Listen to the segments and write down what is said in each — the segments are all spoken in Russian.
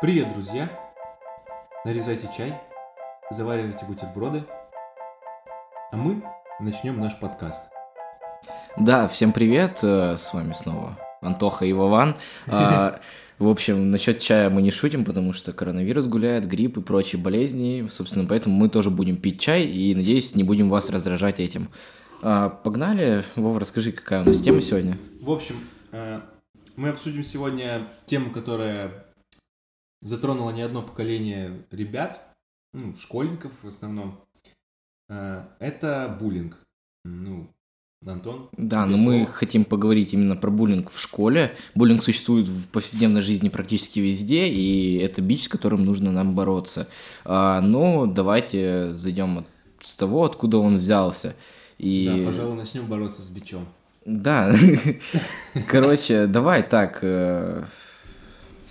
Привет, друзья! Нарезайте чай, заваривайте бутерброды, а мы начнем наш подкаст. Да, всем привет, э, с вами снова Антоха и Вован. А, В общем, насчет чая мы не шутим, потому что коронавирус гуляет, грипп и прочие болезни. Собственно, поэтому мы тоже будем пить чай и, надеюсь, не будем вас раздражать этим. А, Погнали. Вова, расскажи, какая у нас тема сегодня? В общем, э, мы обсудим сегодня тему, которая затронула не одно поколение ребят, ну, школьников в основном. Э, Это буллинг. Ну, Антон? Да, но мы слово. хотим поговорить именно про буллинг в школе. Буллинг существует в повседневной жизни практически везде, и это бич, с которым нужно нам бороться. А, Но давайте зайдем с того, откуда он взялся. И... Да, пожалуй, начнем бороться с бичом. Да. Короче, давай так.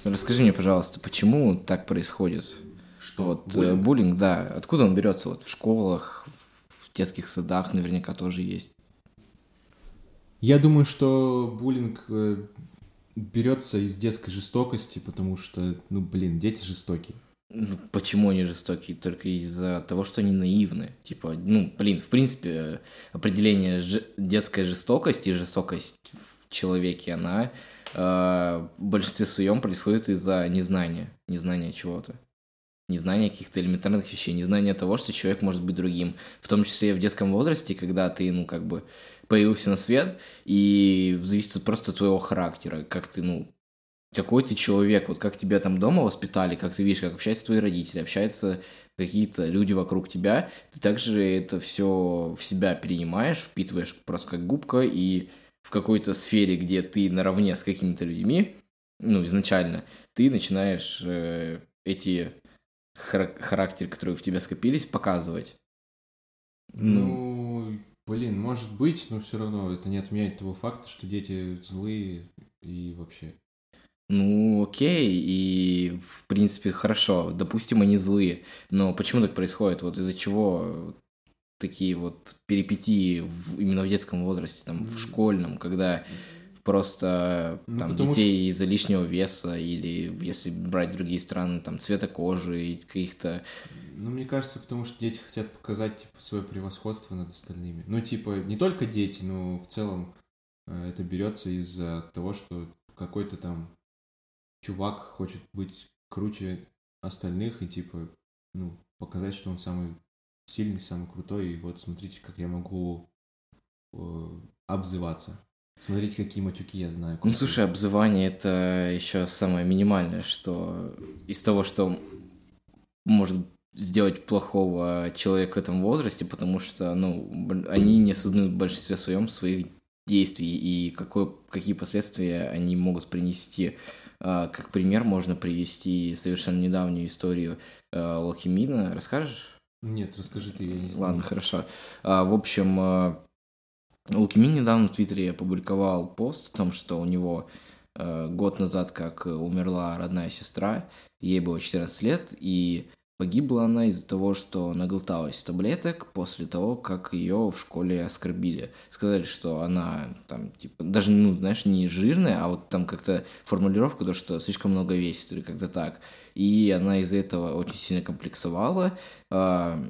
Расскажи мне, пожалуйста, почему так происходит? Что? Вот э, буллинг? буллинг, да. Откуда он берется? Вот в школах, в детских садах наверняка тоже есть. Я думаю, что буллинг э, берется из детской жестокости, потому что, ну, блин, дети жестокие. Ну, почему они жестокие? Только из-за того, что они наивны. Типа, ну, блин, в принципе, определение ж- детской жестокости и жестокость человеке, она э, в большинстве своем происходит из-за незнания. Незнания чего-то. Незнания каких-то элементарных вещей. Незнания того, что человек может быть другим. В том числе в детском возрасте, когда ты, ну, как бы появился на свет, и зависит просто от твоего характера, как ты, ну, какой ты человек, вот как тебя там дома воспитали, как ты видишь, как общаются твои родители, общаются какие-то люди вокруг тебя, ты также это все в себя перенимаешь, впитываешь просто как губка, и в какой-то сфере, где ты наравне с какими-то людьми, ну, изначально, ты начинаешь э, эти хара- характеры, которые в тебе скопились, показывать. Ну, блин, может быть, но все равно это не отменяет того факта, что дети злые и вообще. Ну, окей, и в принципе хорошо, допустим, они злые, но почему так происходит? Вот из-за чего такие вот перипетии в- именно в детском возрасте, там, в школьном, когда просто Ну, там детей из-за лишнего веса или если брать другие страны, там, цвета кожи и каких-то... Ну, мне кажется, потому что дети хотят показать, типа, свое превосходство над остальными. Ну, типа, не только дети, но в целом э, это берется из-за того, что какой-то там чувак хочет быть круче остальных и, типа, ну, показать, что он самый сильный, самый крутой, и вот смотрите, как я могу э, обзываться. Смотрите, какие матюки я знаю. Ну, слушай, обзывание это еще самое минимальное, что из того, что может сделать плохого человека в этом возрасте, потому что, ну, они не осознают в большинстве своем своих действий и какой, какие последствия они могут принести. А, Как пример можно привести совершенно недавнюю историю а, Локи Мина. Расскажешь? Нет, расскажи ты, я не знаю. Ладно, хорошо. А, в общем, а, Лукимин недавно в Твиттере опубликовал пост о том, что у него э, год назад как умерла родная сестра, ей было 14 лет, и погибла она из-за того, что наглоталась таблеток после того, как ее в школе оскорбили. Сказали, что она там, типа, даже, ну, знаешь, не жирная, а вот там как-то формулировка, то, что слишком много весит или как-то так. И она из-за этого очень сильно комплексовала. А,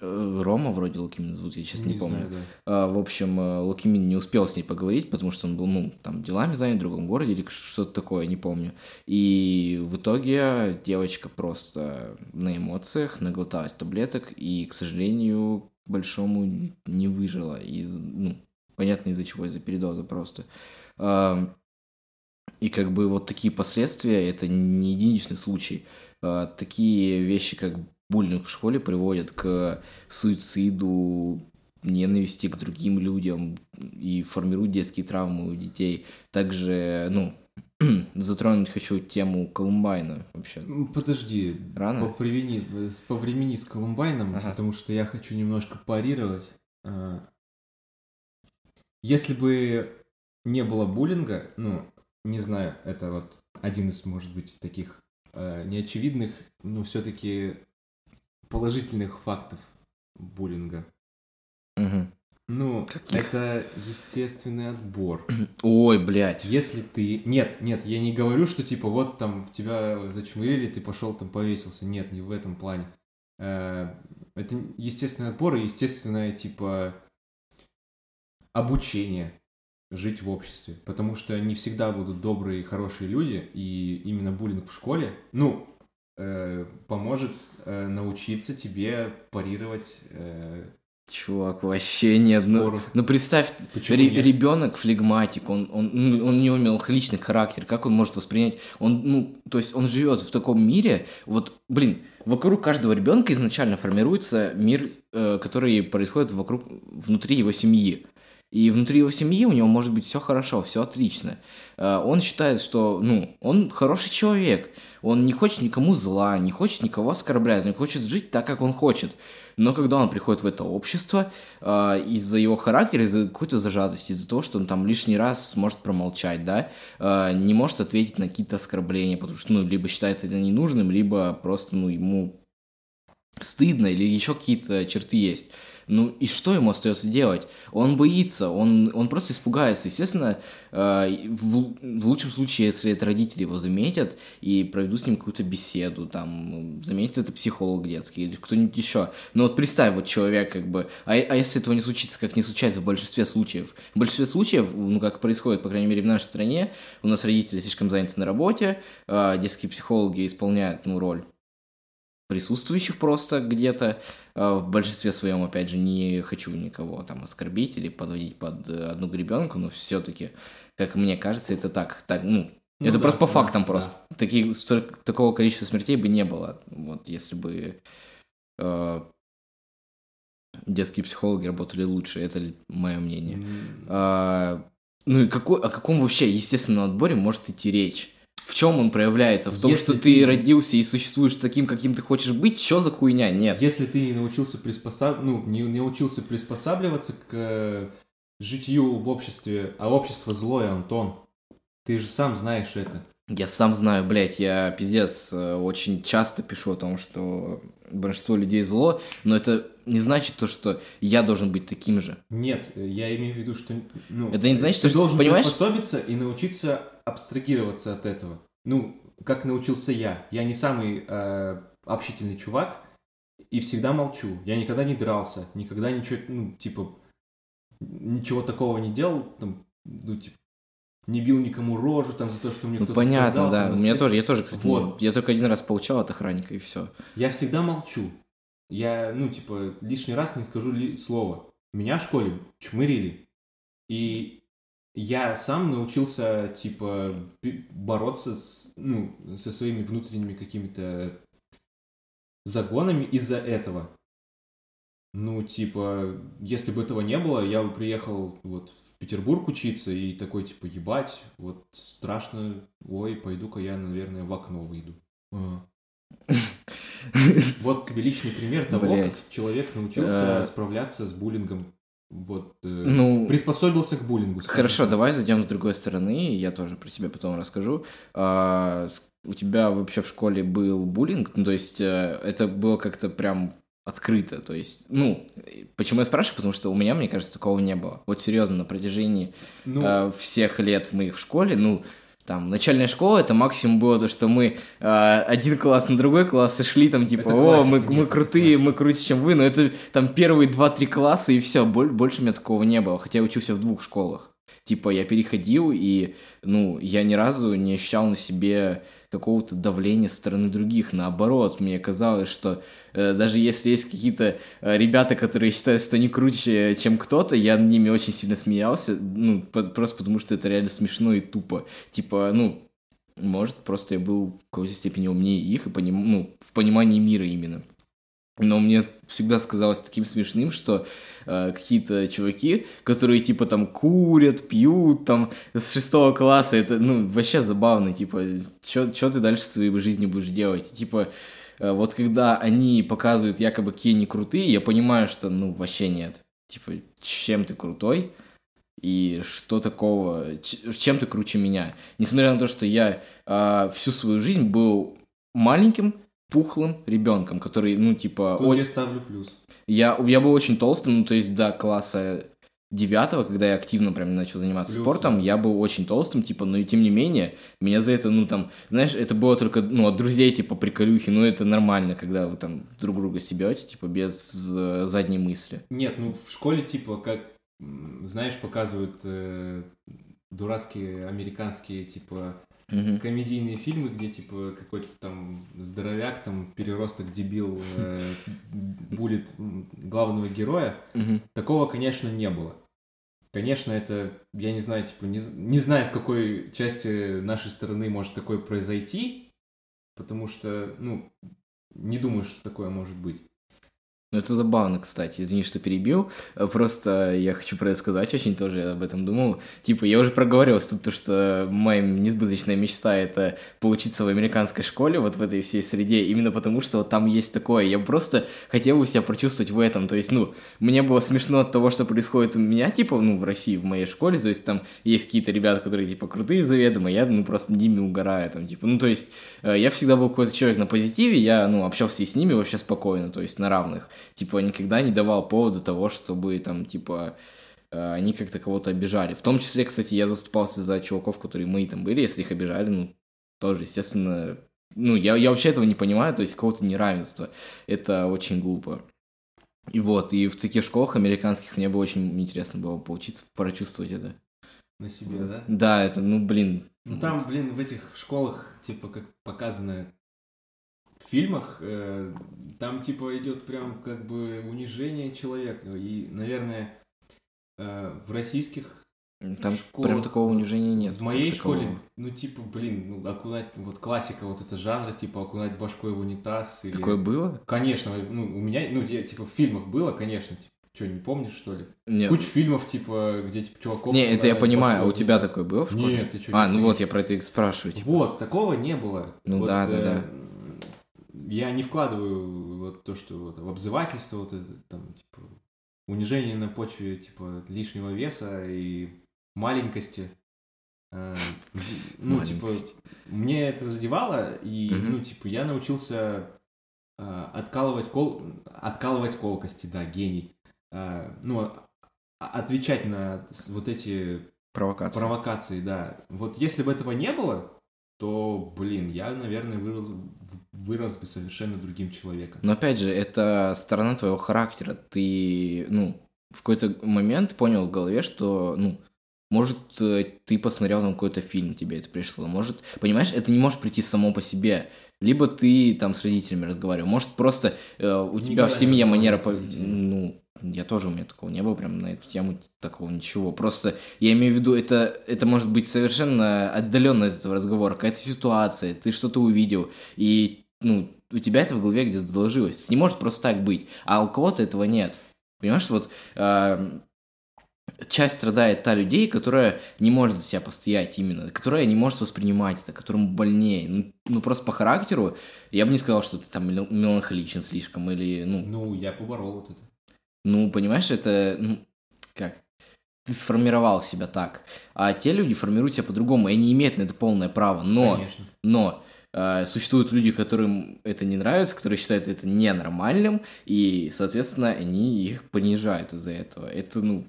э, Рома вроде Лукимина зовут, я сейчас не, помню. знаю, да. А, В общем, э, Лукимин не успел с ней поговорить, потому что он был, ну, там, делами занят в другом городе или что-то такое, не помню. И в итоге девочка просто на эмоциях наглоталась таблеток и, к сожалению, к большому не выжила. Из, ну, понятно из-за чего, из-за передоза просто. А, И как бы вот такие последствия, это не единичный случай. А, Такие вещи, как буллинг в школе, приводят к суициду, ненависти к другим людям и формируют детские травмы у детей. Также, ну, затронуть хочу тему Колумбайна вообще. Подожди, Рано? Повремени, э, с- повремени с Колумбайном, Ага. потому что я хочу немножко парировать. А, Если бы не было буллинга, ну, не знаю, это вот один из, может быть, таких э, неочевидных, но все-таки положительных фактов буллинга. Мгм. Ну, Каких? это естественный отбор. Ой, блядь. Если ты... Нет, нет, я не говорю, что типа вот там тебя зачмырили, ты пошел там повесился. Нет, не в этом плане. Э, Это естественный отбор и естественное типа обучение жить в обществе. Потому что не всегда будут добрые и хорошие люди, и именно буллинг в школе, ну, э, поможет э, научиться тебе парировать э, Чувак, вообще нет. Ну, ну представь, ре- нет? ребенок флегматик, он, он, ну, он не умел личный характер, как он может воспринять? Он, ну, то есть он живет в таком мире, вот, блин, вокруг каждого ребенка изначально формируется мир, э, который происходит вокруг, внутри его семьи. И внутри его семьи у него может быть все хорошо, все отлично. Э, Он считает, что, ну, он хороший человек, он не хочет никому зла, не хочет никого оскорблять, он хочет жить так, как он хочет. Но когда он приходит в это общество, э, из-за его характера, из-за какой-то зажатости, из-за того, что он там лишний раз может промолчать, да, э, не может ответить на какие-то оскорбления, потому что, ну, либо считает это ненужным, либо просто, ну, ему стыдно или еще какие-то черты есть. Ну и что ему остается делать? Он боится, он, он просто испугается. Естественно, э, в, в лучшем случае, если это родители его заметят и проведут с ним какую-то беседу, там, заметит это психолог детский или кто-нибудь еще. Но вот представь, вот человек как бы... А, а если этого не случится, как не случается в большинстве случаев? В большинстве случаев, ну как происходит, по крайней мере, в нашей стране, у нас родители слишком заняты на работе, э, детские психологи исполняют, ну, роль присутствующих просто где-то. э, В большинстве своем, опять же, не хочу никого там оскорбить или подводить под э, одну гребенку, но все-таки, как мне кажется, это так, так ну, Ну это да, просто по да, фактам да. просто. Таких, такого количества смертей бы не было, вот, если бы э, детские психологи работали лучше, это мое мнение. М, А, ну и какой, о каком вообще естественном отборе может идти речь? В чем он проявляется? В том, Если что ты... ты- родился и существуешь таким, каким ты хочешь быть? Что за хуйня? Нет. Если ты не научился приспосаб... ну, не, научился приспосабливаться к э, житью в обществе, а общество злое, Антон, ты же сам знаешь это. Я сам знаю, блядь, я пиздец э, очень часто пишу о том, что большинство людей зло, но это не значит то, что я должен быть таким же. Нет, э, я имею в виду, что ну, Это не значит, ты что- должен понимаешь? приспособиться и научиться абстрагироваться от этого. Ну, как научился я. Я не самый э, общительный чувак и всегда молчу. Я никогда не дрался, никогда ничего, ну, типа, ничего такого не делал, там, ну, типа, не бил никому рожу там за то, что мне Ну, кто-то понятно, сказал. да. там, У меня тоже, я тоже, кстати, Вот. я только один раз получал от охранника и все. Я всегда молчу. Я, ну, типа, лишний раз не скажу ли слово. Меня в школе чмырили. И я сам научился, типа, бороться с, ну, со своими внутренними какими-то загонами из-за этого. Ну, типа, если бы этого не было, я бы приехал вот в Петербург учиться и такой, типа, ебать, вот страшно, ой, пойду-ка я, наверное, в окно выйду. А. Вот тебе личный пример того, как человек научился Э. справляться с буллингом. Вот, э, Ну, приспособился к буллингу. скажем Хорошо, давай зайдем с другой стороны, я тоже про себя потом расскажу. А, у тебя вообще в школе был буллинг? Ну, то есть э, это было как-то прям открыто, то есть, ну, почему я спрашиваю, потому что у меня, мне кажется, такого не было. Вот серьезно, на протяжении Ну, э, всех лет в моих в школе, ну, там, начальная школа, это максимум было то, что мы э, один класс на другой класс и шли там, типа, Это о, мы, нет, мы крутые, мы круче, чем вы, но это там первые два-три класса и все, больше у меня такого не было, хотя я учился в двух школах. Типа, я переходил, и, ну, я ни разу не ощущал на себе какого-то давления со стороны других. Наоборот, мне казалось, что э, даже если есть какие-то э, ребята, которые считают, что они круче, чем кто-то, я над ними очень сильно смеялся, ну, по- просто потому что это реально смешно и тупо. Типа, ну, может, просто я был в какой-то степени умнее их и поним... ну, в понимании мира именно. Но мне всегда сказалось таким смешным, что э, какие-то чуваки, которые типа там курят, пьют там с шестого класса, это ну вообще забавно, типа, что ты дальше в своей жизни будешь делать? Типа, э, вот когда они показывают якобы какие они крутые, я понимаю, что ну вообще нет. Типа, чем ты крутой? И что такого, чем ты круче меня? Несмотря на то, что я э, всю свою жизнь был маленьким, пухлым ребенком, который, ну, типа, тут о- я ставлю плюс. я, я был очень толстым, ну, то есть до класса девятого, когда я активно прям начал заниматься Плюс, спортом, да. я был очень толстым, типа, но и тем не менее, меня за это, ну, там, знаешь, это было только, ну, от друзей, типа, приколюхи, ну, это нормально, когда вы там друг друга себете, типа, без э, задней мысли. Нет, ну в школе, типа, как, знаешь, показывают э, дурацкие американские, типа, Мгм. комедийные фильмы, где, типа, какой-то там здоровяк, там, переросток дебил э, булит м, главного героя. Такого, конечно, не было. Конечно, это, я не знаю, типа, не, не знаю, в какой части нашей страны может такое произойти, потому что, ну, не думаю, что такое может быть. Ну, это забавно, кстати. Извини, что перебил. Э, Просто я хочу про это сказать очень тоже, я об этом думал. Типа, я уже проговорил тут то, что моя несбыточная мечта — это поучиться в американской школе, вот в этой всей среде, именно потому, что вот там есть такое. Я просто хотел бы себя прочувствовать в этом. То есть, ну, мне было смешно от того, что происходит у меня, типа, ну, в России, в моей школе. То есть, там есть какие-то ребята, которые, типа, крутые заведомо, я, ну, просто ними угораю, там, типа. Ну, то есть, э, я всегда был какой-то человек на позитиве, я, ну, общался и с ними вообще спокойно, то есть, на равных типа, никогда не давал повода того, чтобы там, типа, э, они как-то кого-то обижали. В том числе, кстати, я заступался за чуваков, которые мои там были, если их обижали, ну, тоже, естественно, ну, я, я вообще этого не понимаю, то есть какого-то неравенства. Это очень глупо. И вот, и в таких школах американских мне бы очень интересно было поучиться, прочувствовать это. На себе, да? Да, это, ну, блин. Ну там, блин, в этих школах, типа, как показано фильмах, э, там, типа, идет прям как бы унижение человека. И, наверное, э, в российских Там школах, прям такого унижения нет. В моей школе, ну, типа, блин, ну, окунать, вот классика вот это жанра, типа, окунать башкой в унитаз. Или... Такое было? Конечно, ну, у меня, ну, я, типа, в фильмах было, конечно, типа, что, не помнишь, что ли? Нет. Куча фильмов, типа, где, типа, чуваков... Не, это я понимаю, а у тебя такое было в школе? Нет, ты что? А, ну вот, я про это и спрашиваю. типа. Вот, такого не было. Ну Вот, да, да, э, да. Я не вкладываю вот то, что вот, в обзывательство, вот это, там, типа, унижение на почве, типа, лишнего веса и маленькости. Э, Ну, типа, мне это задевало, и, ну, типа, я научился э, откалывать, кол... откалывать колкости, да, гений. Э, Ну, а- отвечать на вот эти Провокация. провокации, да. Вот если бы этого не было, то, блин, я, наверное, вырос, вырос бы совершенно другим человеком. Но опять же, это сторона твоего характера. Ты, ну, в какой-то момент понял в голове, что, ну, может, э, ты посмотрел там какой-то фильм, тебе это пришло. Может, понимаешь, это не может прийти само по себе. Либо ты там с родителями разговаривал. Может, просто э, у тебя Никогда в не семье манера... по-. Ну, я тоже, у меня такого не было прям на эту тему, такого ничего. Просто я имею в виду, это, это может быть совершенно отдаленно от этого разговора. Какая-то ситуация, ты что-то увидел, и, ну, у тебя это в голове где-то заложилось. Не может просто так быть. А у кого-то этого нет. Понимаешь, вот а, часть страдает та людей, которая не может за себя постоять именно, которая не может воспринимать это, которому больнее. Ну, ну, просто по характеру я бы не сказал, что ты там мел- меланхоличен слишком или, ну, Ну, я поборол вот это. Ну, понимаешь, это, ну, как, ты сформировал себя так, а те люди формируют себя по-другому, и они имеют на это полное право, но, Конечно. но э, существуют люди, которым это не нравится, которые считают это ненормальным, и, соответственно, они их понижают из-за этого. Это, ну,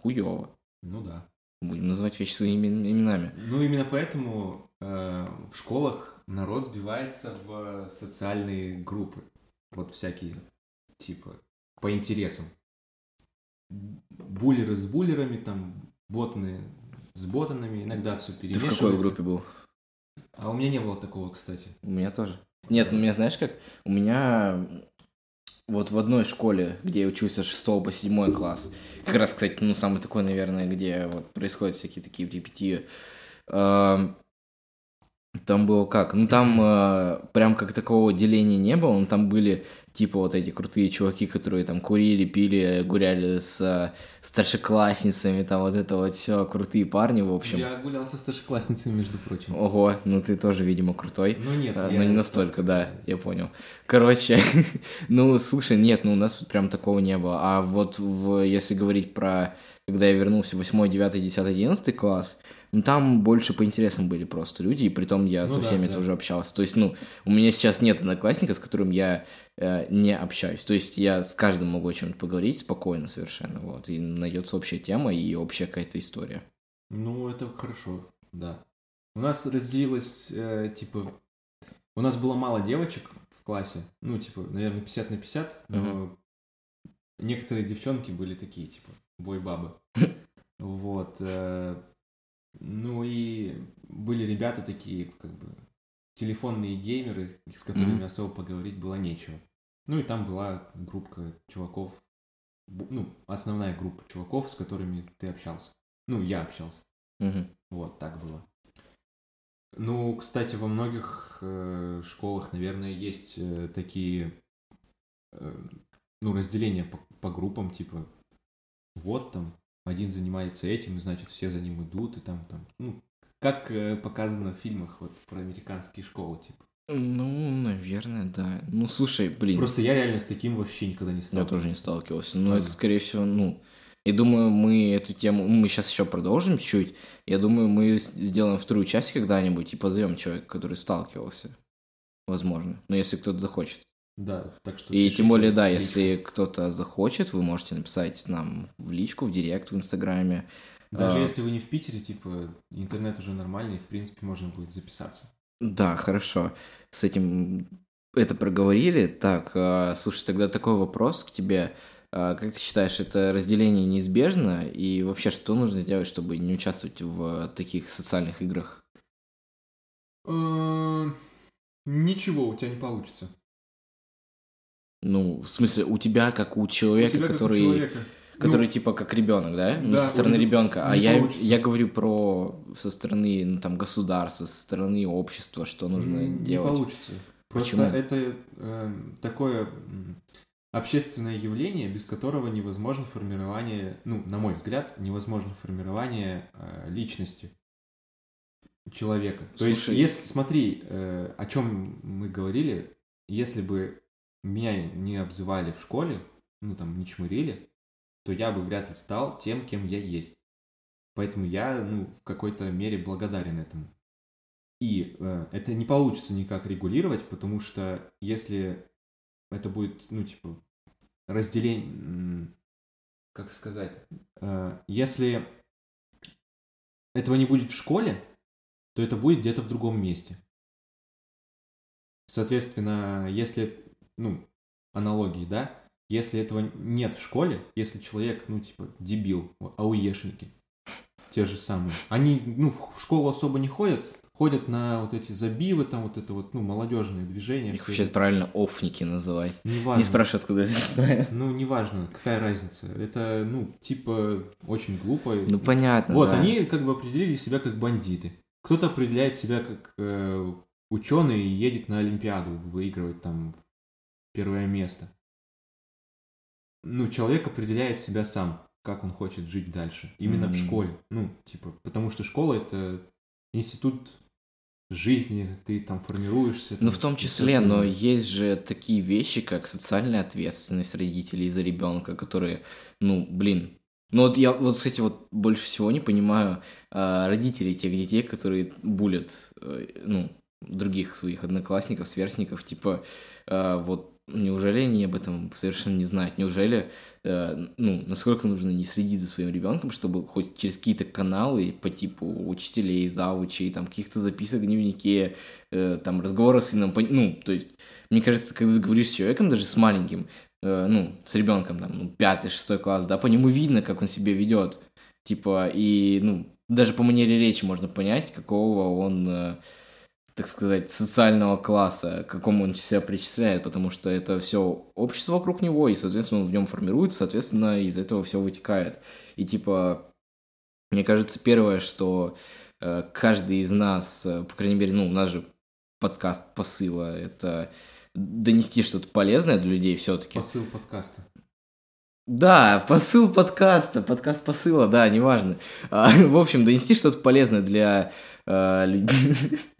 хуево. Ну да. Будем называть вещи своими имен- именами. Ну, именно поэтому э, в школах народ сбивается в социальные группы. Вот всякие, типа, по интересам. Буллеры с буллерами, там, ботаны с ботанами, иногда все Ты в перемешивается. какой группе был? А у меня не было такого, кстати. У меня тоже. Нет, у меня, знаешь как? У меня вот в одной школе, где я учился с 6 по 7 класс, как раз, кстати, ну, самый такой, наверное, где вот происходят всякие такие перипетии, эм, там было как? Ну, там э, прям как такового деления не было, но там были типа вот эти крутые чуваки, которые там курили, пили, гуляли с э, старшеклассницами, там вот это вот все, крутые парни, в общем. Я гулял со старшеклассницами, между прочим. Ого, ну ты тоже, видимо, крутой. Ну нет, А, я- Ну, не настолько, да, я понял. Короче, ну, слушай, нет, ну, у нас прям такого не было. А вот в, если говорить про когда я вернулся в 8, 9, 10, 11 класс, ну, там больше по интересам были просто люди, и притом я Ну со да, всеми да. тоже общался. То есть, ну, у меня сейчас нет одноклассника, с которым я э, не общаюсь. То есть, я с каждым могу о чем-то поговорить спокойно совершенно, вот, и найдется общая тема и общая какая-то история. Ну, это хорошо, да. У нас разделилось, э, типа, у нас было мало девочек в классе, ну, типа, наверное, 50 на 50, но некоторые девчонки были такие, типа, бой-бабы. Вот. э, Ну и были ребята такие, как бы, телефонные геймеры, с которыми Мгм. особо поговорить было нечего. Ну и там была группа чуваков, ну, основная группа чуваков, с которыми ты общался. Ну, я общался. Мгм. Вот, так было. Ну, кстати, во многих э, школах, наверное, есть э, такие, э, ну, разделения по, по группам, типа, вот там, один занимается этим, и значит, все за ним идут, и там, там, ну, как э, показано в фильмах, вот, про американские школы, типа. Ну, наверное, да. Ну, слушай, блин. Просто я реально с таким вообще никогда не Я сталкивался. тоже не сталкивался. Но Странно. это, скорее всего, ну... Я думаю, мы эту тему... Мы сейчас еще продолжим чуть. Я думаю, мы сделаем вторую часть когда-нибудь и позовем человека, который сталкивался. Возможно. Но если кто-то захочет. Да, так что... И пишите тем более, да, личку. если кто-то захочет, вы можете написать нам в личку, в директ, в Инстаграме. Даже а- если вы не в Питере, типа, интернет уже нормальный, в принципе, можно будет записаться. Да, хорошо. С этим это проговорили. Так, а, слушай, тогда такой вопрос к тебе. А, Как ты считаешь, это разделение неизбежно? И вообще, что нужно сделать, чтобы не участвовать в таких социальных играх? Э, Ничего у тебя не получится. Ну, в смысле, у тебя, как у человека, у тебя, как у который, человека. который Ну, типа как ребенок, да? Ну, да, со стороны он ребенка. А не я, получится. я говорю про со стороны ну, там государства, со стороны общества, что нужно не делать. получится. Просто Почему? это э, такое общественное явление, без которого невозможно формирование, ну, на мой взгляд, невозможно формирование э, личности человека. То есть, Слушай. если, смотри, э, о чем мы говорили, если бы меня не обзывали в школе, ну, там, не чмырили, то я бы вряд ли стал тем, кем я есть. Поэтому я, ну, в какой-то мере благодарен этому. И э, это не получится никак регулировать, потому что если это будет, ну, типа, разделение, как сказать, э, если этого не будет в школе, то это будет где-то в другом месте. Соответственно, если, ну, аналогии, да, если этого нет в школе, если человек, ну, типа, дебил, ауешники, те же самые, они, ну, в школу особо не ходят, ходят на вот эти забивы, там вот это вот, ну, молодежные движения. Их вообще правильно офники называть. Неважно. Не спрашивай, откуда это знаю. Ну, неважно, какая разница. Это, ну, типа, очень глупо. Ну, понятно, Вот, да. они как бы определили себя как бандиты. Кто-то определяет себя как э, ученый и едет на Олимпиаду, выигрывать там первое место. Ну, человек определяет себя сам, как он хочет жить дальше. Именно в Мгм. школе. Ну, типа, потому что школа это институт жизни, ты там формируешься. Ну, в том числе, но есть же такие вещи, как социальная ответственность родителей за ребенка, которые, ну, блин. Ну, вот я вот, кстати, вот больше всего не понимаю а, родителей тех детей, которые булят, э, ну, других своих одноклассников, сверстников, типа, а, вот, неужели они об этом совершенно не знают? Неужели, э, ну, насколько нужно не следить за своим ребенком, чтобы хоть через какие-то каналы по типу учителей, завучей, там, каких-то записок в дневнике, э, там, разговоров с сыном, ну, то есть, мне кажется, когда ты говоришь с человеком, даже с маленьким, э, ну, с ребенком, там, ну, пятый, шестой класс, да, по нему видно, как он себя ведет, типа, и, ну, даже по манере речи можно понять, какого он, э, так сказать, социального класса, к какому он себя причисляет, потому что это все общество вокруг него, и, соответственно, он в нем формируется, соответственно, из этого все вытекает. И, типа, мне кажется, первое, что э, каждый из нас, э, по крайней мере, ну, у нас же подкаст посыла, это донести что-то полезное для людей все-таки. Посыл подкаста. Да, посыл подкаста, подкаст посыла, да, неважно. А, в общем, донести что-то полезное для э, людей.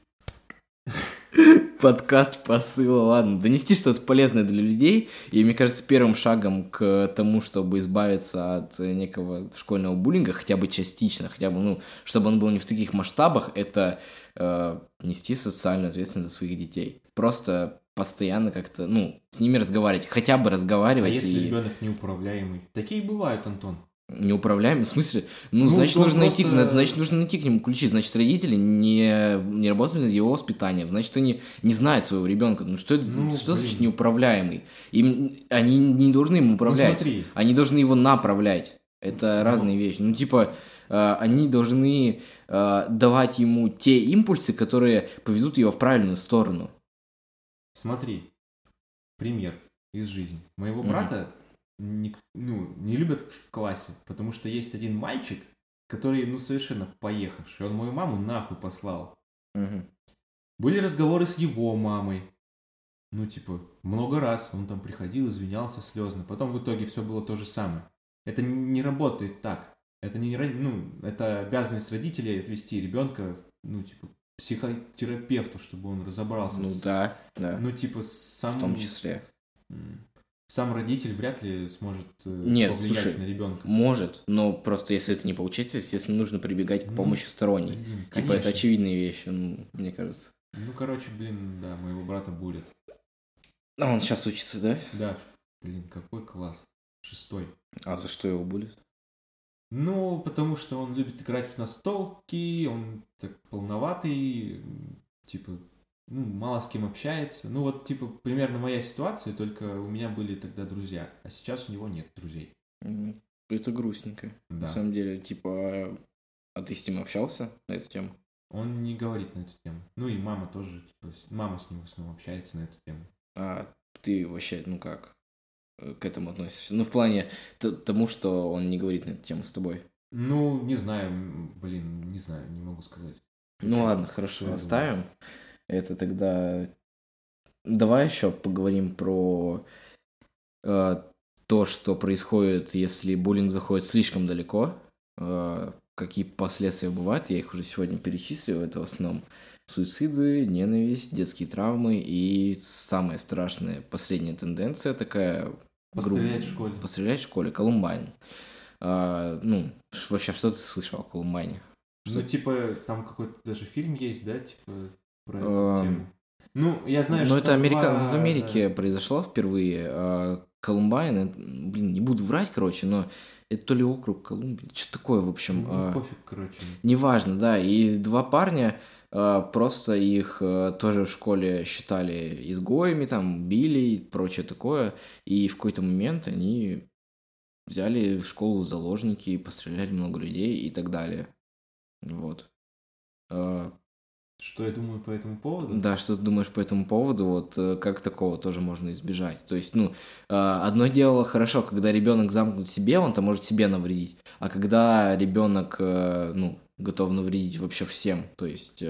Подкаст посыла, ладно. Донести что-то полезное для людей. И мне кажется, первым шагом к тому, чтобы избавиться от некого школьного буллинга, хотя бы частично, хотя бы, ну, чтобы он был не в таких масштабах, это э, нести социальную ответственность за своих детей. Просто постоянно как-то, ну, с ними разговаривать, хотя бы разговаривать. А если и... ребенок неуправляемый? Такие бывают, Антон. Неуправляемый? В смысле? Ну, Ну, значит, нужно найти, просто- значит, нужно найти к нему ключи. Значит, родители не, не работали над его воспитанием. Значит, они не знают своего ребенка. Ну, что, это, Ну, что значит неуправляемый? Им, они не должны Ну управлять. смотри, Они должны его направлять. Это разные вещи. Ну, типа, э, они должны э, давать ему те импульсы, которые поведут его в правильную сторону. смотри. Пример из жизни. Моего брата не, ну, не любят в классе, потому что есть один мальчик, который, ну, совершенно поехавший. Он мою маму нахуй послал. Мгм. Были разговоры с его мамой. Ну, типа, много раз он там приходил, извинялся слезно. Потом в итоге все было то же самое. Это не- работает так. Это не, ну, это обязанность родителей отвести ребенка, ну, типа, психотерапевту, чтобы он разобрался. Ну с- да, да. Ну, типа, сам... в том числе. Сам родитель вряд ли сможет э, Нет, повлиять слушай, на ребенка. Может, но просто если это не получится, естественно, нужно прибегать к Ну, помощи сторонней. Блин, Типа это очевидные вещи, ну, мне кажется. Ну, короче, блин, да, моего брата булят. А он сейчас учится, да? Да, блин, какой класс. Шестой. А за что его будет? Ну, потому что он любит играть в настолки, он так полноватый, типа, ну, мало с кем общается. Ну, вот, типа, примерно моя ситуация, только у меня были тогда друзья, а сейчас у него нет друзей. Это грустненько. Да. На самом деле, типа, а ты с ним общался на эту тему? Он не говорит на эту тему. Ну, и мама тоже, типа, мама с ним в основном общается на эту тему. А ты вообще, ну как, э, к этому относишься? Ну, в плане тому, что он не говорит на эту тему с тобой. Ну, не знаю, блин, не знаю, не могу сказать. Ну ладно, хорошо, оставим. Это тогда... Давай еще поговорим про э, то, что происходит, если буллинг заходит слишком далеко. Э, какие последствия бывают. Я их уже сегодня перечислил. Это в основном суициды, ненависть, детские травмы и самая страшная последняя тенденция такая... Пострелять грубо- в школе. Пострелять в школе. Колумбайн. А, ну, вообще, что ты слышал о Колумбайне? Ну, типа, там какой-то даже фильм есть, да, типа, про эту Эм, тему. Ну, я знаю, что это там Америка... два- в Америке произошло впервые. а Колумбайн, это, блин, не буду врать, короче, но это то ли округ Колумбия, что такое, в общем. Ну, а, пофиг, короче. Неважно, да. И два парня, а, просто их а, тоже в школе считали изгоями, там, били и прочее такое. И в какой-то момент они взяли в школу в заложники, постреляли много людей и так далее. Вот. Что я думаю по этому поводу? Да, что ты думаешь по этому поводу? Вот э, как такого тоже можно избежать? То есть, ну, э, одно дело хорошо, когда ребенок замкнут в себе, он-то может себе навредить. А когда ребенок, э, ну, готов навредить вообще всем, то есть,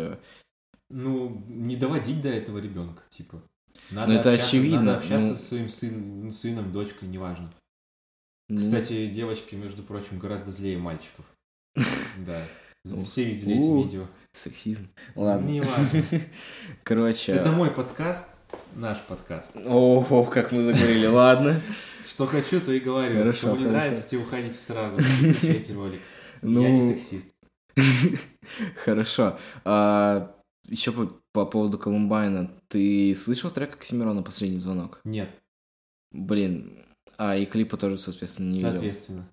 Ну, не доводить до этого ребенка, типа. Надо Ну, это общаться, очевидно, Надо общаться ну. со своим сын, ну, сыном, дочкой, неважно. ну, Кстати, девочки, между прочим, гораздо злее мальчиков. Да. Все видели эти видео. Сексизм. Ладно. Неважно. Короче. Это мой подкаст, наш подкаст. Ого, как мы заговорили, ладно. Что хочу, то и говорю. Хорошо, Кому не хорошо. нравится, те уходите сразу. Включайте ролик. Ну, Я не сексист. Хорошо. еще по, по поводу Колумбайна. Ты слышал трек Оксимирона «Последний звонок»? Нет, Блин, а и клипа тоже, соответственно, не видел. соответственно.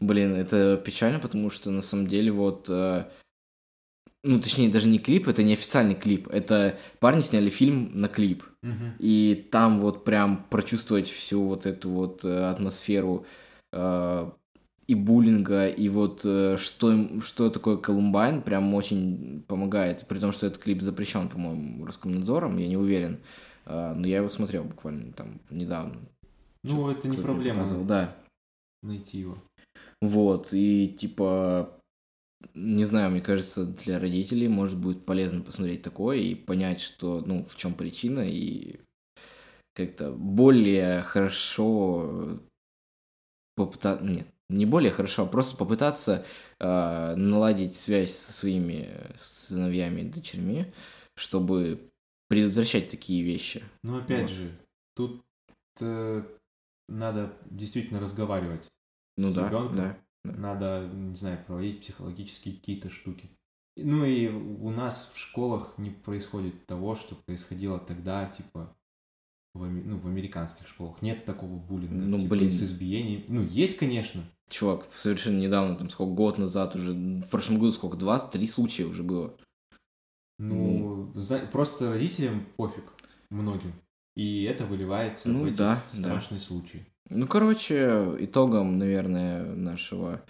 Блин, это печально, потому что на самом деле вот... э, ну, точнее, даже не клип, это не официальный клип. Это парни сняли фильм на клип. Мгм. И там вот прям прочувствовать всю вот эту вот э, атмосферу э, и буллинга, и вот э, что, что такое Колумбайн, прям очень помогает. При том, что этот клип запрещен, по-моему, Роскомнадзором, я не уверен. Э, но я его смотрел буквально там недавно. Ну, это не проблема показывал, Да. найти его. Вот, и типа, не знаю, мне кажется, для родителей может быть полезно посмотреть такое и понять, что, ну, в чем причина, и как-то более хорошо попытаться... Нет, не более хорошо, а просто попытаться э, наладить связь со своими сыновьями и дочерьми, чтобы предотвращать такие вещи. Но опять Вот. же, тут э, надо действительно разговаривать Ну с да, ребенком. да. Надо, не знаю, проводить психологические какие-то штуки. Ну и у нас в школах не происходит того, что происходило тогда, типа, в, ну, в американских школах. Нет такого буллинга, Ну, типа, блин. с избиением. Ну, есть, конечно. Чувак, совершенно недавно, там сколько, год назад уже, в прошлом году сколько, два-три случая уже было. Ну, зна- просто родителям пофиг, многим. И это выливается Ну в эти да, с- да. страшные случаи. Ну, короче, итогом, наверное, нашего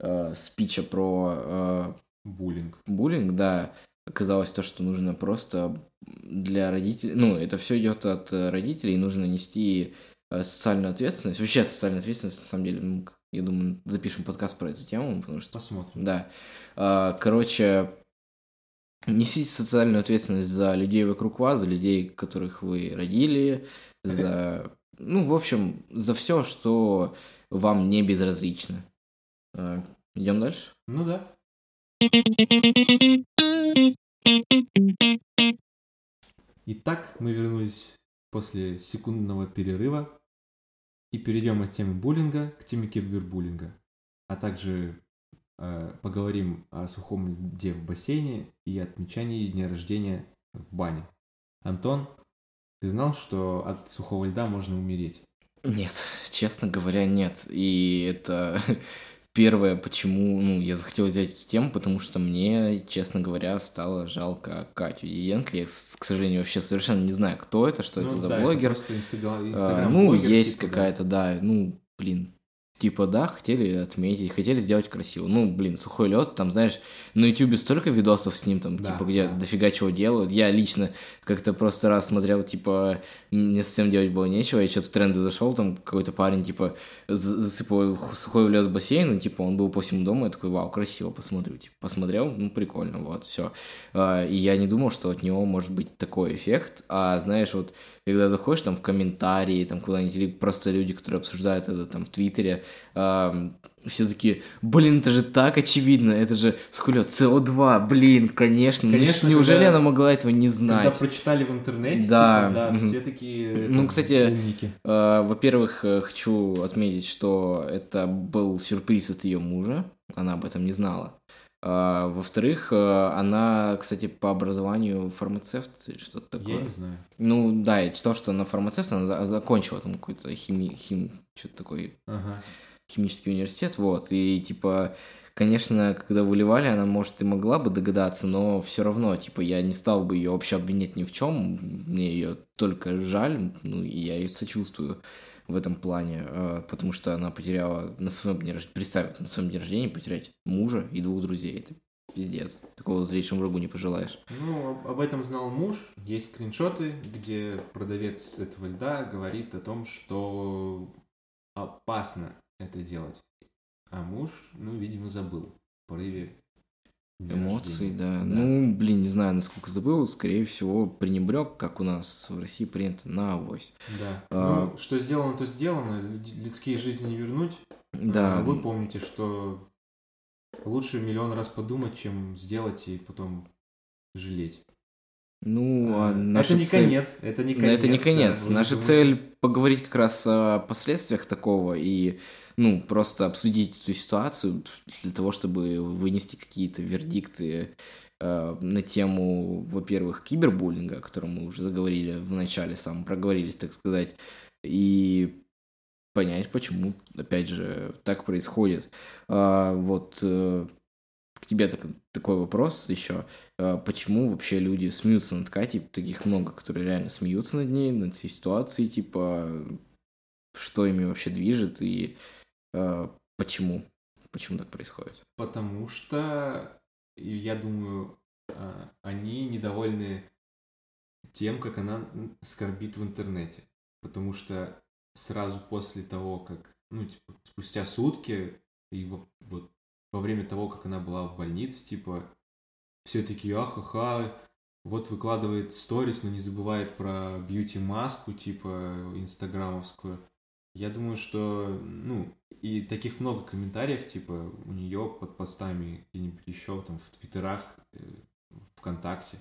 э, спича про э, Буллинг. буллинг, да, оказалось то, что нужно просто для родителей, ну, это все идет от э, родителей, нужно нести э, социальную ответственность, вообще социальную ответственность, на самом деле, ну, я думаю, запишем подкаст про эту тему, потому что Посмотрим. Да. А, Короче, несите социальную ответственность за людей вокруг вас, за людей, которых вы родили, за... Ну, в общем, за все, что вам не безразлично. А, Идем дальше? Ну да. Итак, мы вернулись после секундного перерыва и перейдем от темы буллинга к теме кибербуллинга, а также э, поговорим о сухом льде в бассейне и отмечании дня рождения в бане. Антон, ты знал, что от сухого льда можно умереть? Нет, честно говоря, нет. И это первое, почему ну, я захотел взять эту тему, потому что мне, честно говоря, стало жалко Катю Диенко. Я, к сожалению, вообще совершенно не знаю, кто это, что это Ну за да, блогер. просто инстагра- А, инстаграм ну, блогер, есть типа, да. какая-то, да. ну, блин, типа, да, хотели отметить, хотели сделать красиво. Ну, блин, сухой лед, там, знаешь, на Ютубе столько видосов с ним, там, Да, типа, где да. дофига чего делают. Я лично как-то просто раз смотрел, типа, мне совсем делать было нечего, я что-то в тренды зашел, там какой-то парень, типа, за- засыпал сухой лед в бассейн, ну, типа, он был по всему дому, я такой, вау, красиво, посмотрю, типа, посмотрел, ну, прикольно, вот, все. И я не думал, что от него может быть такой эффект, а, знаешь, вот, когда заходишь там в комментарии, там куда-нибудь, или просто люди, которые обсуждают это там в Твиттере, ам, все такие, блин, это же так очевидно, это же, сколько, СО2, блин, конечно, ну, Конечно, неужели когда- она могла этого не Когда знать? прочитали в интернете, Да, типа, да, все такие Ну, там, кстати, умники. Э, Во-первых, э, хочу отметить, что это был сюрприз от ее мужа, она об этом не знала. А, Во-вторых, э, она, кстати, по образованию фармацевт или что-то такое. Я не знаю. Ну да, я читал, что она фармацевт, она за- закончила там какой-то хими... хим... что-то такое Ага. химический университет, вот, и, типа, конечно, когда выливали, она, может, и могла бы догадаться, но все равно, типа, я не стал бы ее вообще обвинять ни в чем, мне ее только жаль, ну, и я ее сочувствую в этом плане, э, потому что она потеряла на своем дне рождения, представь, на своем дне рождения потерять мужа и двух друзей, это пиздец, такого зрейшему врагу не пожелаешь. Ну, об- этом знал муж. Есть скриншоты, где продавец этого льда говорит о том, что опасно это делать. А муж, ну, видимо, забыл в порыве Эмоций, рождения. да. Ну, блин, не знаю, насколько забыл, скорее всего, пренебрег, как у нас в России принято, на авось. Да. А- Ну, что сделано, то сделано. Люд- Людские жизни не вернуть. Да, А Вы помните, что лучше миллион раз подумать, чем сделать и потом жалеть. Ну, а А, наша это не цель- конец. Это не Ну, конец. это не да. конец. Вы Наша цель поговорить как раз о последствиях такого и, ну, просто обсудить эту ситуацию для того, чтобы вынести какие-то вердикты э, на тему, во-первых, кибербуллинга, о котором мы уже заговорили в начале, сам проговорились, так сказать, и понять, почему, опять же, так происходит. А, вот э, к тебе так- такой вопрос еще. А, Почему вообще люди смеются над Катей? Таких много, которые реально смеются над ней, над всей ситуацией, типа, что ими вообще движет и а, почему? Почему так происходит? Потому что, я думаю, а, они недовольны тем, как она скорбит в интернете. Потому что сразу после того, как, ну, типа, спустя сутки, и во- вот во время того, как она была в больнице, типа, все такие, ахаха, вот выкладывает сторис, но не забывает про бьюти-маску, типа, инстаграмовскую. Я думаю, что, ну, и таких много комментариев, типа, у нее под постами где-нибудь еще, там, в твиттерах, э, ВКонтакте.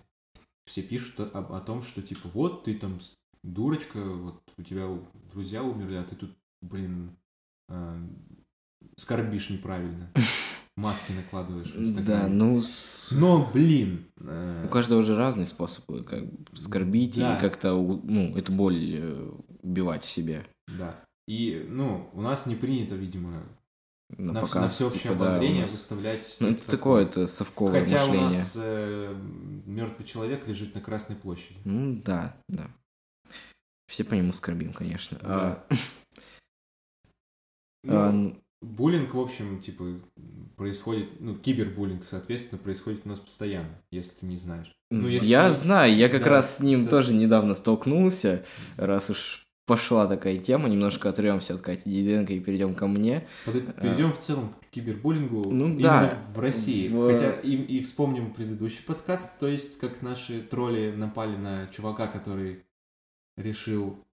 все пишут о, о том, что типа вот ты там дурочка, вот у тебя друзья умерли, а ты тут, блин, э, скорбишь неправильно. Маски накладываешь в Инстаграме. Да, ну... Но, блин... Э... У каждого же разные способы, как скорбить да. и как-то, ну, эту боль э, убивать в себе. Да. И, ну, у нас не принято, видимо, на, на, показ, на всеобщее типа, обозрение да, выставлять... Ну, это такое, это совковое Хотя мышление. у нас э, мертвый человек лежит на Красной площади. Ну, да, да. Все по нему скорбим, конечно. Да. А... Ну, а, ну... Буллинг, в общем, типа, происходит, ну, кибербуллинг, соответственно, происходит у нас постоянно, если ты не знаешь. Ну, если я ты... знаю, я как да, раз с ним с... тоже недавно столкнулся, раз уж пошла такая тема, немножко отрёмся от Кати Диденко и перейдем ко мне. Перейдем а... в целом к кибербуллингу ну, именно да. в России. В... Хотя и, и вспомним предыдущий подкаст, то есть как наши тролли напали на чувака, который решил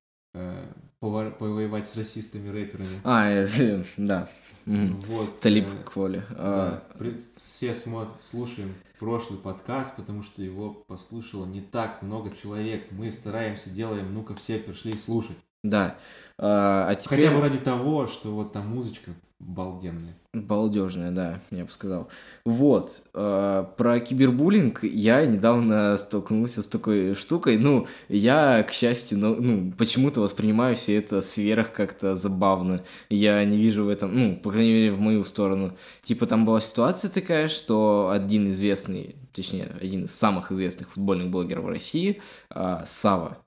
повоевать с расистами-рэперами. А, э, да. Вот. Талиб э, Кволи. Да, а... Все слушаем прошлый подкаст, потому что его послушало не так много человек. Мы стараемся, делаем, ну-ка все пришли слушать. Да. А, а теперь... Хотя бы ради того, что вот там музычка балденная. Балдежная, да, я бы сказал. Вот, э, про кибербуллинг я недавно столкнулся с такой штукой. Ну, я, к счастью, ну, ну почему-то воспринимаю все это в сферах как-то забавно. Я не вижу в этом, ну, по крайней мере, в мою сторону. Типа там была ситуация такая, что один известный, точнее, один из самых известных футбольных блогеров в России, э, Сава,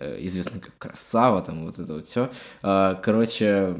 известный как Красава, там вот это вот все. Э, короче,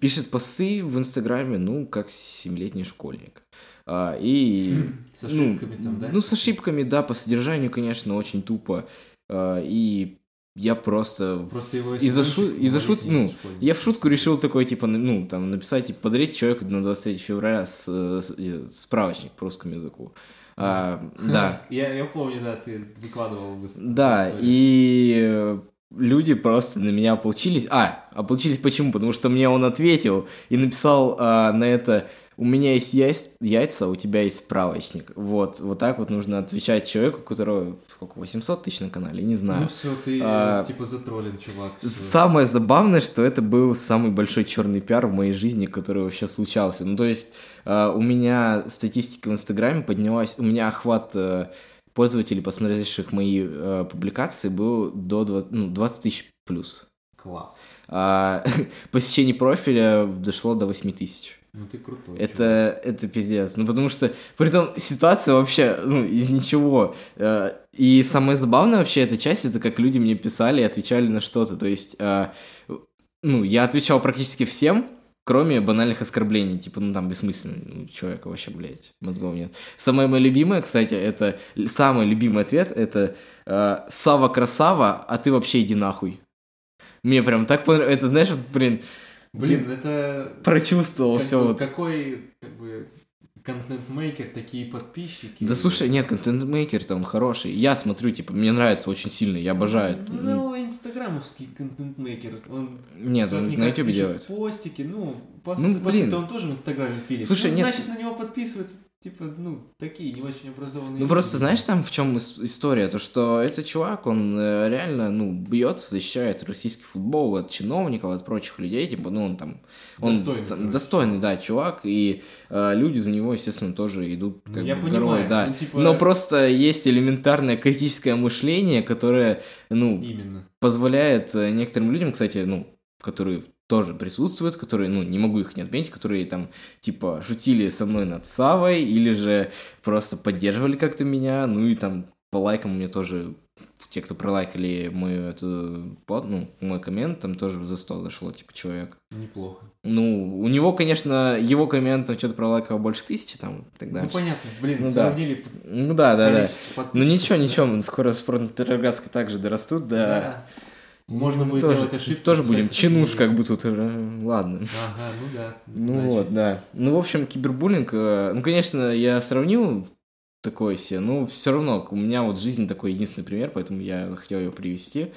пишет посты в Инстаграме, ну, как семилетний школьник. А, и... Хм, с ошибками ну, там, да? Ну, с ошибками, да, по содержанию, конечно, очень тупо. А, и я просто... Просто его из-за шу... из шут... Ну, я в шутку решил такой, типа, ну, там, написать, типа, подарить человеку на 23 февраля с, с, справочник по русскому языку. А, да. Я, я помню, да, ты выкладывал. Да, и люди просто на меня получились. А, а получились почему? Потому что мне он ответил и написал а, на это у меня есть яйца, у тебя есть справочник. Вот, вот так вот нужно отвечать человеку, у которого сколько, 800 тысяч на канале, не знаю. Ну все, ты а, типа затроллен, чувак. Всё. Самое забавное, что это был самый большой черный пиар в моей жизни, который вообще случался. Ну то есть а, у меня статистика в Инстаграме поднялась, у меня охват а, пользователей, посмотревших мои э, публикации, был до 20, ну, 20 тысяч плюс. Класс. А, посещение профиля дошло до 8 тысяч. Ну ты крутой. Это, это пиздец. Ну потому что, при том, ситуация вообще, ну, из ничего. Э, и самое забавное вообще эта часть, это как люди мне писали и отвечали на что-то. То есть, э, ну, я отвечал практически всем, Кроме банальных оскорблений, типа, ну там бессмысленно, ну, человека вообще, блядь, мозгов нет. Самое мое любимое, кстати, это, самый любимый ответ, это э, «Сава красава, а ты вообще иди нахуй». Мне прям так понравилось, это, знаешь, вот, блин... Блин, это... Прочувствовал все вот. Какой, как бы, контент-мейкер, такие подписчики. Да слушай, нет, контент-мейкер-то он хороший. Я смотрю, типа, мне нравится очень сильно, я обожаю. Ну, инстаграмовский контент-мейкер. Он нет, он на ютубе делает. постики, ну, пост, ну, блин. он тоже в инстаграме пилит. Слушай, ну, нет. значит, на него подписывается типа, ну, такие не очень образованные. Ну, люди. просто знаешь, там в чем история? То, что этот чувак, он э, реально, ну, бьется, защищает российский футбол от чиновников, от прочих людей, типа, ну, он там... Он достойный. Там, достойный, да, чувак, и э, люди за него, естественно, тоже идут ну, как ну, бы понимаю, горой, да. Ну, типа... Но просто есть элементарное критическое мышление, которое, ну, Именно. позволяет э, некоторым людям, кстати, ну, которые тоже присутствуют, которые, ну, не могу их не отметить, которые там, типа, шутили со мной над Савой, или же просто поддерживали как-то меня, ну и там по лайкам мне тоже те, кто пролайкали мою эту, ну, мой коммент, там тоже за 100 дошло, типа, человек. Неплохо. Ну, у него, конечно, его коммент там что-то пролайкало больше тысячи там и так далее. Ну, понятно, блин, ну, сравнили. Да. Ну, да, да, да. Ну, ничего, ничего, скоро спорт Петроградска также дорастут, да. да. Можно будет тоже, делать ошибки. Тоже будем чинуш, как бы тут. Э, ладно. Ага, ну да. Ну Удачи. вот, да. Ну, в общем, кибербуллинг. Э, ну, конечно, я сравнил такое все, но все равно у меня вот жизнь такой единственный пример, поэтому я хотел ее привести.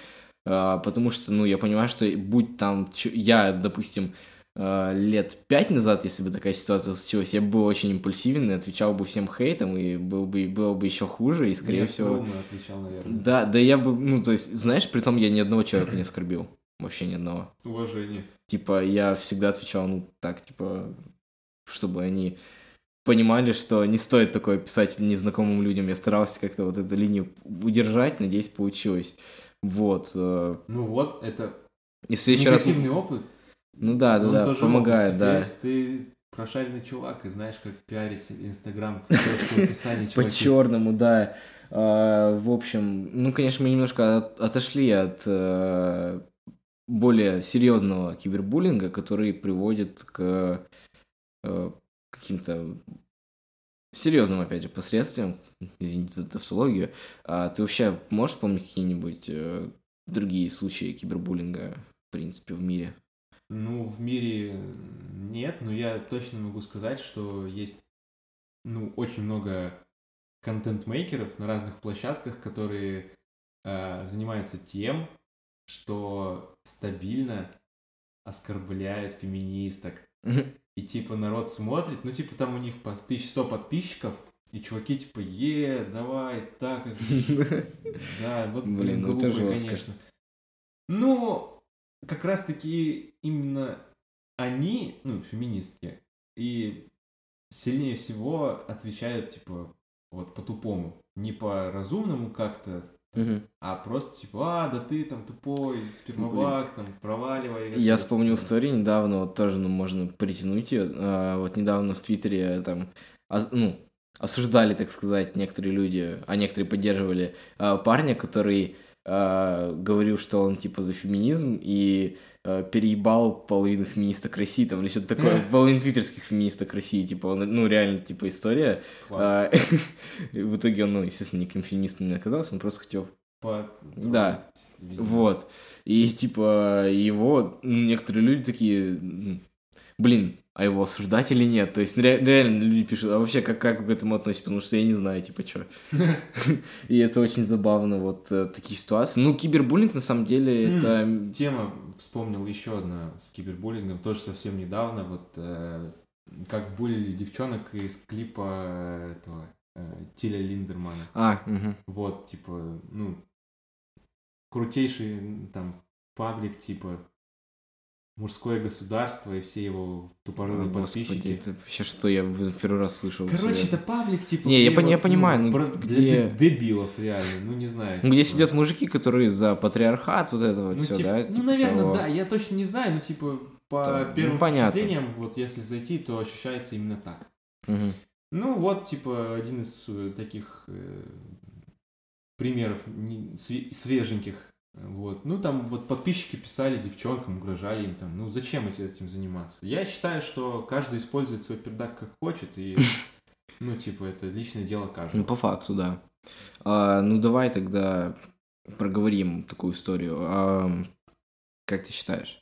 А, потому что, ну, я понимаю, что будь там я, допустим, лет пять назад, если бы такая ситуация случилась, я бы был очень импульсивен и отвечал бы всем хейтом, и был бы, было бы еще хуже, и, скорее Я всего... отвечал, наверное. Да, да я бы, ну, то есть, знаешь, при том я ни одного человека не оскорбил. Вообще ни одного. Уважение. Типа, я всегда отвечал, ну, так, типа, чтобы они понимали, что не стоит такое писать незнакомым людям. Я старался как-то вот эту линию удержать, надеюсь, получилось. Вот. э, Ну вот, это И в следующий раз... негативный опыт. Ну да, да, он да, тоже помогает, да. Ты прошаренный чувак и знаешь, как пиарить Инстаграм в точку описания По чуваки. черному, да. А, В общем, ну, конечно, мы немножко от- отошли от э, более серьезного кибербуллинга, который приводит к э, каким-то серьезным, опять же, последствиям. Извините за тавтологию. А ты вообще можешь помнить какие-нибудь э, другие случаи кибербуллинга, в принципе, в мире? Ну, в мире нет, но я точно могу сказать, что есть, ну, очень много контент-мейкеров на разных площадках, которые э, занимаются тем, что стабильно оскорбляют феминисток. И типа народ смотрит, ну типа там у них по 1100 подписчиков, и чуваки типа, е, давай, так, да, вот, Блин, ну жестко. конечно. Ну, как раз-таки именно они, ну, феминистки, и сильнее всего отвечают, типа, вот по-тупому. Не по-разумному как-то, Мгм. а просто типа, а, да ты там тупой, спермовак, там, проваливай. Я это, вспомнил это». историю недавно, вот тоже, ну, можно притянуть ее. А, вот недавно в Твиттере там, ос- ну, осуждали, так сказать, некоторые люди, а некоторые поддерживали а, парня, который а, говорил, что он типа за феминизм и а, переебал половину феминисток России, там, или что-то такое, половину твиттерских феминисток России, типа, он, ну, реально, типа, история. Класс. А, В итоге он, ну, естественно, никаким феминистом не оказался, он просто хотел да. видимо. вот. И типа его ну, некоторые люди такие, ну, блин, а его осуждать или нет? То есть ре- реально люди пишут, а вообще как, как вы к этому относитесь? Потому что я не знаю, типа, что. И это очень забавно, вот э, такие ситуации. Ну, кибербуллинг, на самом деле, это... Тема, вспомнил еще одна с кибербуллингом, тоже совсем недавно, вот э, как булили девчонок из клипа этого э, Тиля Линдермана. А. Вот, типа, ну, крутейший там паблик, типа, мужское государство и все его тупорылые О, Господи, подписчики. это вообще что я в первый раз слышал. Короче, это паблик, типа, Не, я пони- я понимаю, ну, про- где- для деб- дебилов, реально, ну, не знаю. Ну, Где типа. сидят мужики, которые за патриархат, вот это вот Ну, все, типа, да? ну, типа наверное, того. да, я точно не знаю, но, типа, по Да, ну, первым понятно. впечатлениям, вот если зайти, то ощущается именно так. Мгм. Ну, вот, типа, один из э, таких э, примеров не- све- свеженьких. Вот. Ну, там вот подписчики писали девчонкам, угрожали им там. Ну, зачем эти- этим заниматься? Я считаю, что каждый использует свой пердак как хочет, и, ну, типа, это личное дело Ну, каждого. по факту, да. А, ну, давай тогда проговорим такую историю. А, как ты считаешь,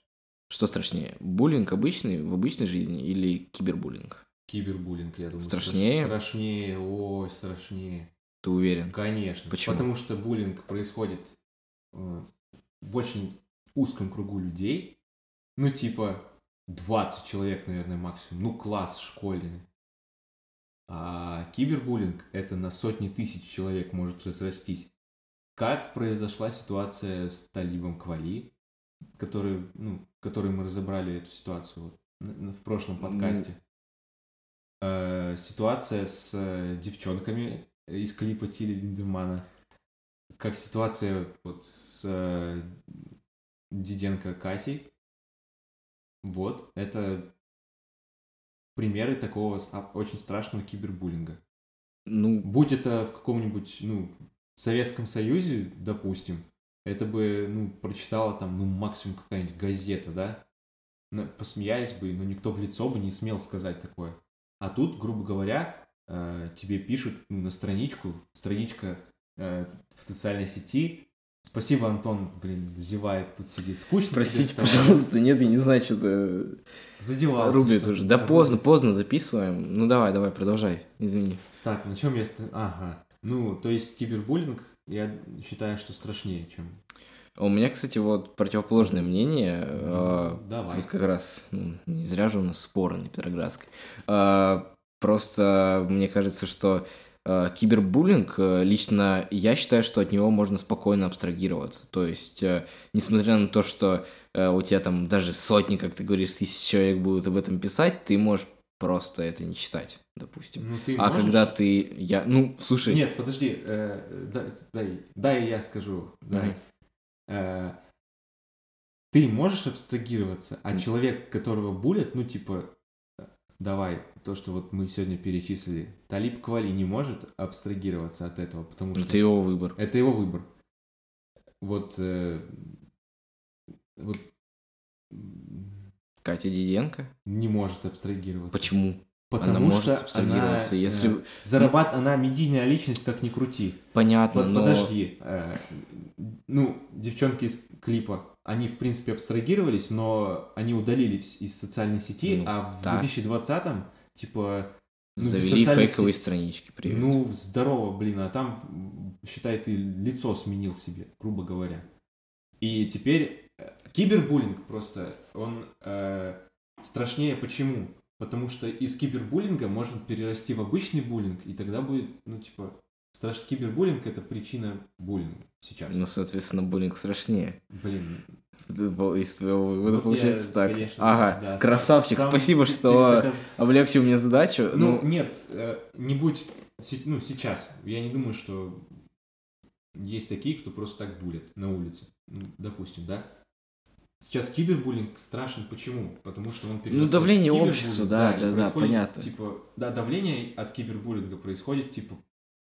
что страшнее? Буллинг обычный, в обычной жизни или кибербуллинг? Кибербуллинг, я думаю. Страшнее? Страшнее, ой, страшнее. Ты уверен? Конечно. Почему? Потому что буллинг происходит в очень узком кругу людей. Ну, типа, 20 человек, наверное, максимум. Ну, класс школьный. А кибербуллинг это на сотни тысяч человек может разрастись. Как произошла ситуация с Талибом Квали, который, ну, который мы разобрали эту ситуацию вот в прошлом подкасте. Э, ситуация с э, девчонками из клипа Тили Линдемана. Как ситуация вот с э, Диденко Катей. Вот, это примеры такого очень страшного кибербуллинга. Ну, Будь это в каком-нибудь, ну, Советском Союзе, допустим, это бы, ну, прочитала там, ну, максимум какая-нибудь газета, да? На- Посмеялись бы, но никто в лицо бы не смел сказать такое. А тут, грубо говоря, э, тебе пишут ну, на страничку, страничка э, в социальной сети. Спасибо, Антон, блин, зевает, тут сидит. Скучно простите, пожалуйста, нет, я не знаю, что-то Задевался. рубит уже. Да Рубит. поздно, поздно записываем. Ну, давай, давай, продолжай, извини. Так, на чем я... Ага. Ну, то есть кибербуллинг, я считаю, что страшнее, чем... У меня, кстати, вот противоположное мнение. э, Давай. Вот как раз, ну, не зря же у нас споры на Петроградской. А, Просто мне кажется, что кибербуллинг, э, лично я считаю, что от него можно спокойно абстрагироваться. То есть, э, несмотря на то, что э, у тебя там даже сотни, как ты говоришь, тысяч человек будут об этом писать, ты можешь просто это не читать, допустим. Ну, ты А можешь- когда ты... Я, ну, слушай... Нет, подожди, э, дай, дай, дай я скажу. Дай. Мгм. Э, ты можешь абстрагироваться, а Мгм. человек, которого булят, ну, типа, э, давай, то, что вот мы сегодня перечислили, Талиб Квали не может абстрагироваться от этого, потому что Это его выбор. это его выбор. Вот, э, вот Катя Диденко? не может абстрагироваться. Почему? Потому она может что абстрагироваться, она, э, если... зарабат... она медийная личность, как ни крути. Понятно, Под- но... Подожди, э, ну, девчонки из клипа, они, в принципе, абстрагировались, но они удалились из социальной сети, Ну, а в да. 2020-м, типа, ну, Завели фейковые сетей- странички, привет. ну, здорово, блин, а там, считай, ты лицо сменил себе, грубо говоря. И теперь э, кибербуллинг просто, он э, страшнее почему? Потому что из кибербуллинга можно перерасти в обычный буллинг, и тогда будет, ну, типа, страш... кибербуллинг — это причина буллинга сейчас. Ну, соответственно, буллинг страшнее. Блин, Из твоего вывода вот получается я, так. конечно, ага, да, сам- красавчик, сам спасибо, пер- что передоказ- облегчил мне задачу. Ну, Ну, нет, э, не будь, ну, сейчас, я не думаю, что есть такие, кто просто так булит на улице, Ну, допустим, да? Сейчас кибербуллинг страшен, почему? Потому что он перерастает в Ну, давление общества, да, да, да, происходит, понятно. Типа, да, давление от кибербуллинга происходит, типа,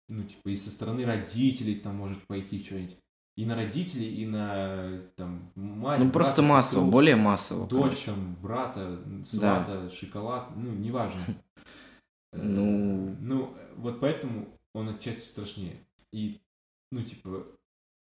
ну, типа, и со стороны родителей там может пойти что-нибудь. И на родителей, и на, там, мать, ну просто брата, массово, сестру, более массово. дочь, короче. там, брата, свата, шоколад, ну, неважно. Э, Ну. Ну, вот поэтому он отчасти страшнее. И, ну, типа,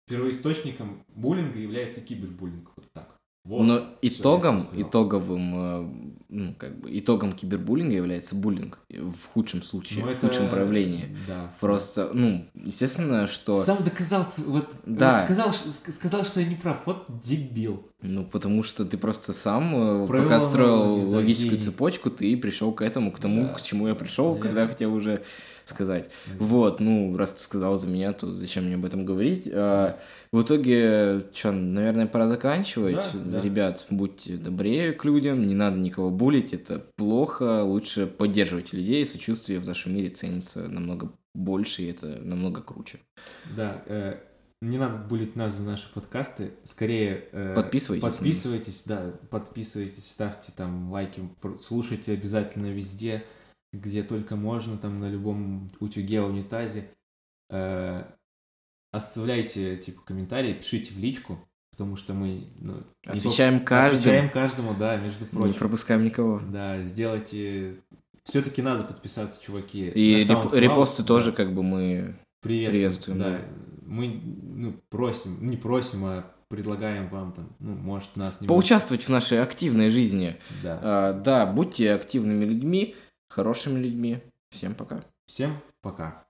первоисточником буллинга является кибербуллинг. Вот так. Вот. Но итогом, итоговым, э, ну, как бы, итогом кибербуллинга является буллинг в худшем случае, Ну, в это- худшем проявлении. Да. Просто, ну, естественно, что... Сам доказал, с- вот, Да. вот сказал, сказал, что я не прав. Вот дебил. Ну, потому что ты просто сам, э, Провел пока строил аналогию, да, логическую гений. цепочку, ты пришел к этому, к тому, Да. к чему я пришел, Я- когда хотел уже сказать. Да. Вот, ну, раз ты сказал за меня, то зачем мне об этом говорить? А, в итоге, что, наверное, пора заканчивать. Да, да. Ребят, будьте добрее к людям, не надо никого булить, это плохо. Лучше поддерживать людей, сочувствие в нашем мире ценится намного больше, и это намного круче. Да, э, не надо булить нас за наши подкасты. Скорее, э, Подписывайтесь. Подписывайтесь, да, подписывайтесь, ставьте там лайки, слушайте обязательно везде, где только можно, там на любом утюге, унитазе. Э, оставляйте, типа, комментарии, пишите в личку, потому что мы, ну, не Отвечаем по- каждому, Отвечаем каждому, да, между не прочим. пропускаем никого. Да, сделайте... Все-таки надо подписаться, чуваки. И реп- репосты Да. тоже, как бы мы Приветствуем, Приветствуем, да. да. Мы, ну, просим, не просим, а предлагаем вам там, ну, может, нас не поучаствовать в нашей активной жизни. Да. А, да, будьте активными людьми, хорошими людьми. Всем пока. Всем пока.